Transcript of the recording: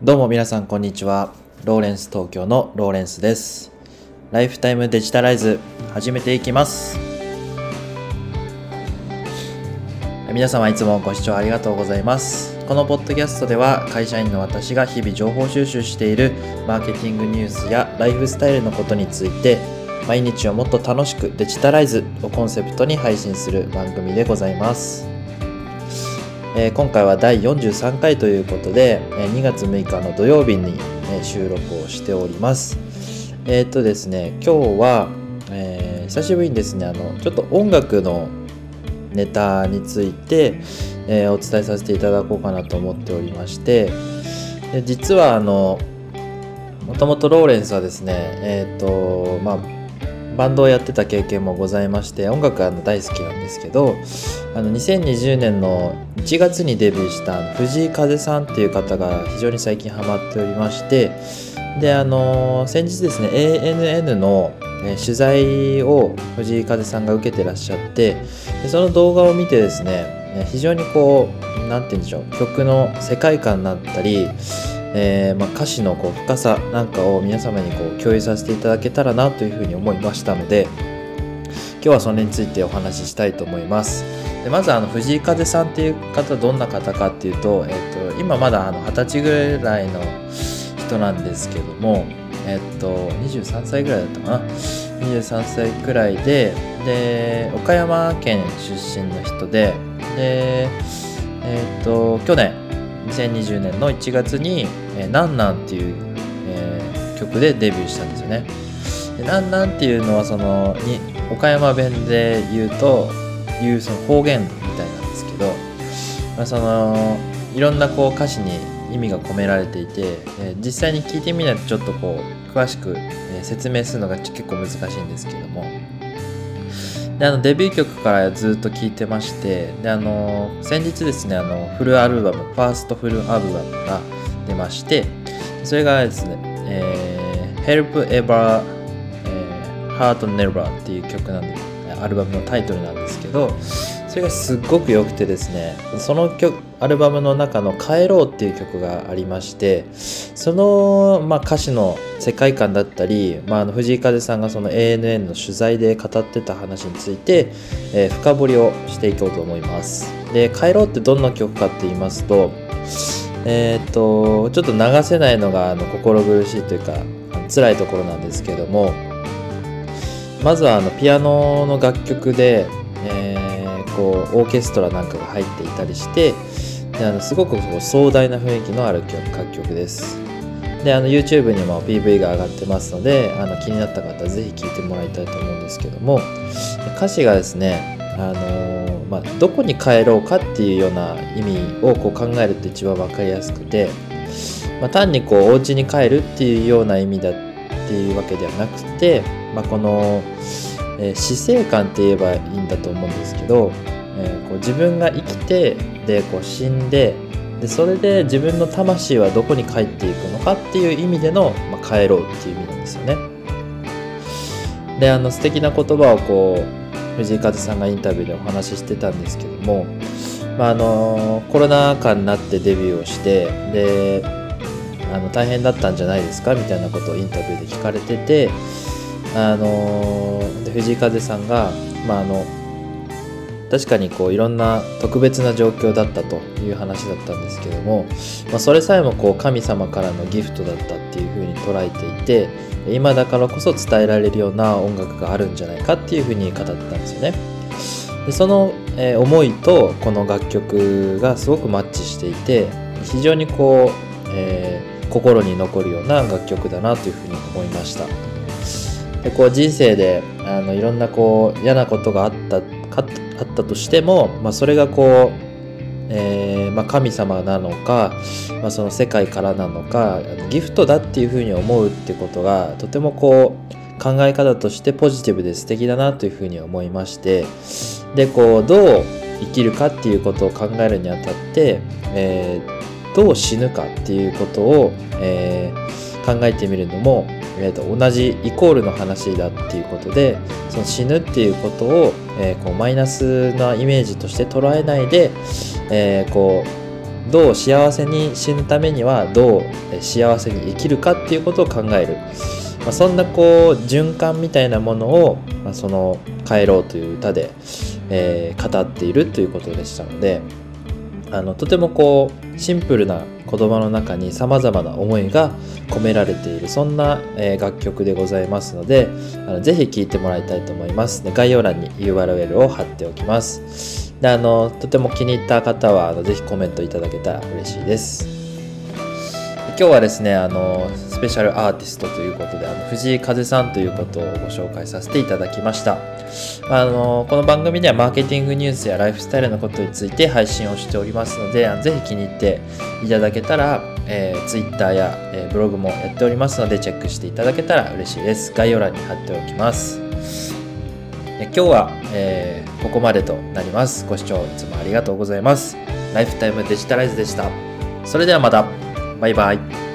どうも皆さんこんにちは。ローレンス東京のローレンスです。ライフタイムデジタライズ始めていきます。皆様いつもご視聴ありがとうございます。このポッドキャストでは会社員の私が日々情報収集しているマーケティングニュースやライフスタイルのことについて毎日をもっと楽しくデジタライズをコンセプトに配信する番組でございます。えー今回は第43回ということで、えー2月6日の土曜日に、え収録をしております。えーっとですね、今日は、え久しぶりにですね、あの、ちょっと音楽のネタについて、えお伝えさせていただこうかなと思っておりまして、で実はあの、もともとローレンスはですね、えっと、まあ、バンドをやってた経験もございまして音楽あの大好きなんですけどあの2020年の1月にデビューした藤井風さんっていう方が非常に最近ハマっておりましてであの先日ですね ANN の取材を藤井風さんが受けてらっしゃってでその動画を見てですね非常にこう何て言うんでしょう曲の世界観だったりえーまあ、歌詞のこう深さなんかを皆様にこう共有させていただけたらなというふうに思いましたので今日はそれについてお話ししたいと思います。でまずあの藤井風さんっていう方どんな方かっていうと,、えー、と今まだあの20歳ぐらいの人なんですけどもえっ、と23歳ぐらいだったかな。23歳くらいでで岡山県出身の人ででえっ、と去年2020年の1月に「えーなんなん」っていう、えー曲でデビューしたんですよね。でなんなんっていうのはそのに岡山弁で言うというその方言みたいなんですけど、まあ、そのいろんなこう歌詞に意味が込められていて、えー実際に聞いてみないとちょっとこう詳しく、え説明するのが結構難しいんですけどもであのデビュー曲からずっと聴いてましてであの先日ですねあのフルアルバムファーストフルアルバムが出ましてそれがですね「えー Help Ever、えー Heart Never」っていう曲なんでアルバムのタイトルなんですけどそれがすっごく良くてですねその曲アルバムの中の「帰ろう」っていう曲がありましてその、まあ、歌詞の世界観だったり、まあ、あの藤井風さんがその ANN の取材で語ってた話について、えー深掘りをしていこうと思います。で「帰ろう」ってどんな曲かって言いますとえーっとちょっと流せないのがあの心苦しいというかあの辛いところなんですけどもまずはあのピアノの楽曲で、えこうオーケストラなんかが入っていたりしてであのすごくこう壮大な雰囲気のある曲楽曲です。であの YouTube にも PV が上がってますのであの気になった方はぜひ聴いてもらいたいと思うんですけども歌詞がですねあのまあ、どこに帰ろうかっていうような意味をこう考えると一番分かりやすくて、まあ、単にこうお家に帰るっていうような意味だっていうわけではなくて、まあ、この、えー死生観って言えばいいんだと思うんですけど、えーこう自分が生きてでこう死んででそれで自分の魂はどこに帰っていくのかっていう意味での、まあ、帰ろうっていう意味なんですよね。であの素敵な言葉をこう藤井風さんがインタビューでお話ししてたんですけども、まあ、あのコロナ禍になってデビューをしてであの大変だったんじゃないですかみたいなことをインタビューで聞かれててあの藤井風さんが、まあ、あの確かにこういろんな特別な状況だったという話だったんですけども、まあ、それさえもこう神様からのギフトだったっていうふうに捉えていて今だからこそ伝えられるような音楽があるんじゃないかっていうふうに語ったんですよね。でその、え思いとこの楽曲がすごくマッチしていて非常にこう、えー心に残るような楽曲だなというふうに思いました。でこう人生であのいろんなこう嫌なことがあったかあったとしても、まあ、それがこう、えーまあ、神様なのか、まあ、その世界からなのかギフトだっていうふうに思うってことがとてもこう考え方としてポジティブで素敵だなというふうに思いましてでこうどう生きるかっていうことを考えるにあたって、えーどう死ぬかっていうことを、えー考えてみるのも、えーと同じイコールの話だっていうことでその死ぬっていうことを、えーこうマイナスなイメージとして捉えないで、えーこうどう幸せに死ぬためにはどう幸せに生きるかっていうことを考える、まあ、そんなこう循環みたいなものを、まあ、その「帰ろう」という歌で、えー、語っているということでしたのであのとてもこうシンプルな言葉の中にさまざまな思いが込められているそんな、えー、楽曲でございますのであのぜひ聴いてもらいたいと思います。で概要欄に URL を貼っておきます。であのとても気に入った方はあのぜひコメントいただけたら嬉しいです。今日はですねあのスペシャルアーティストということであの藤井風さんということをご紹介させていただきました。あのこの番組ではマーケティングニュースやライフスタイルのことについて配信をしておりますのでぜひ気に入っていただけたら、えー、Twitter や、えー、ブログもやっておりますのでチェックしていただけたら嬉しいです。概要欄に貼っておきます。今日は、えー、ここまでとなります。ご視聴いつもありがとうございます。ライフタイムデジタライズでした。それではまた。バイバイ。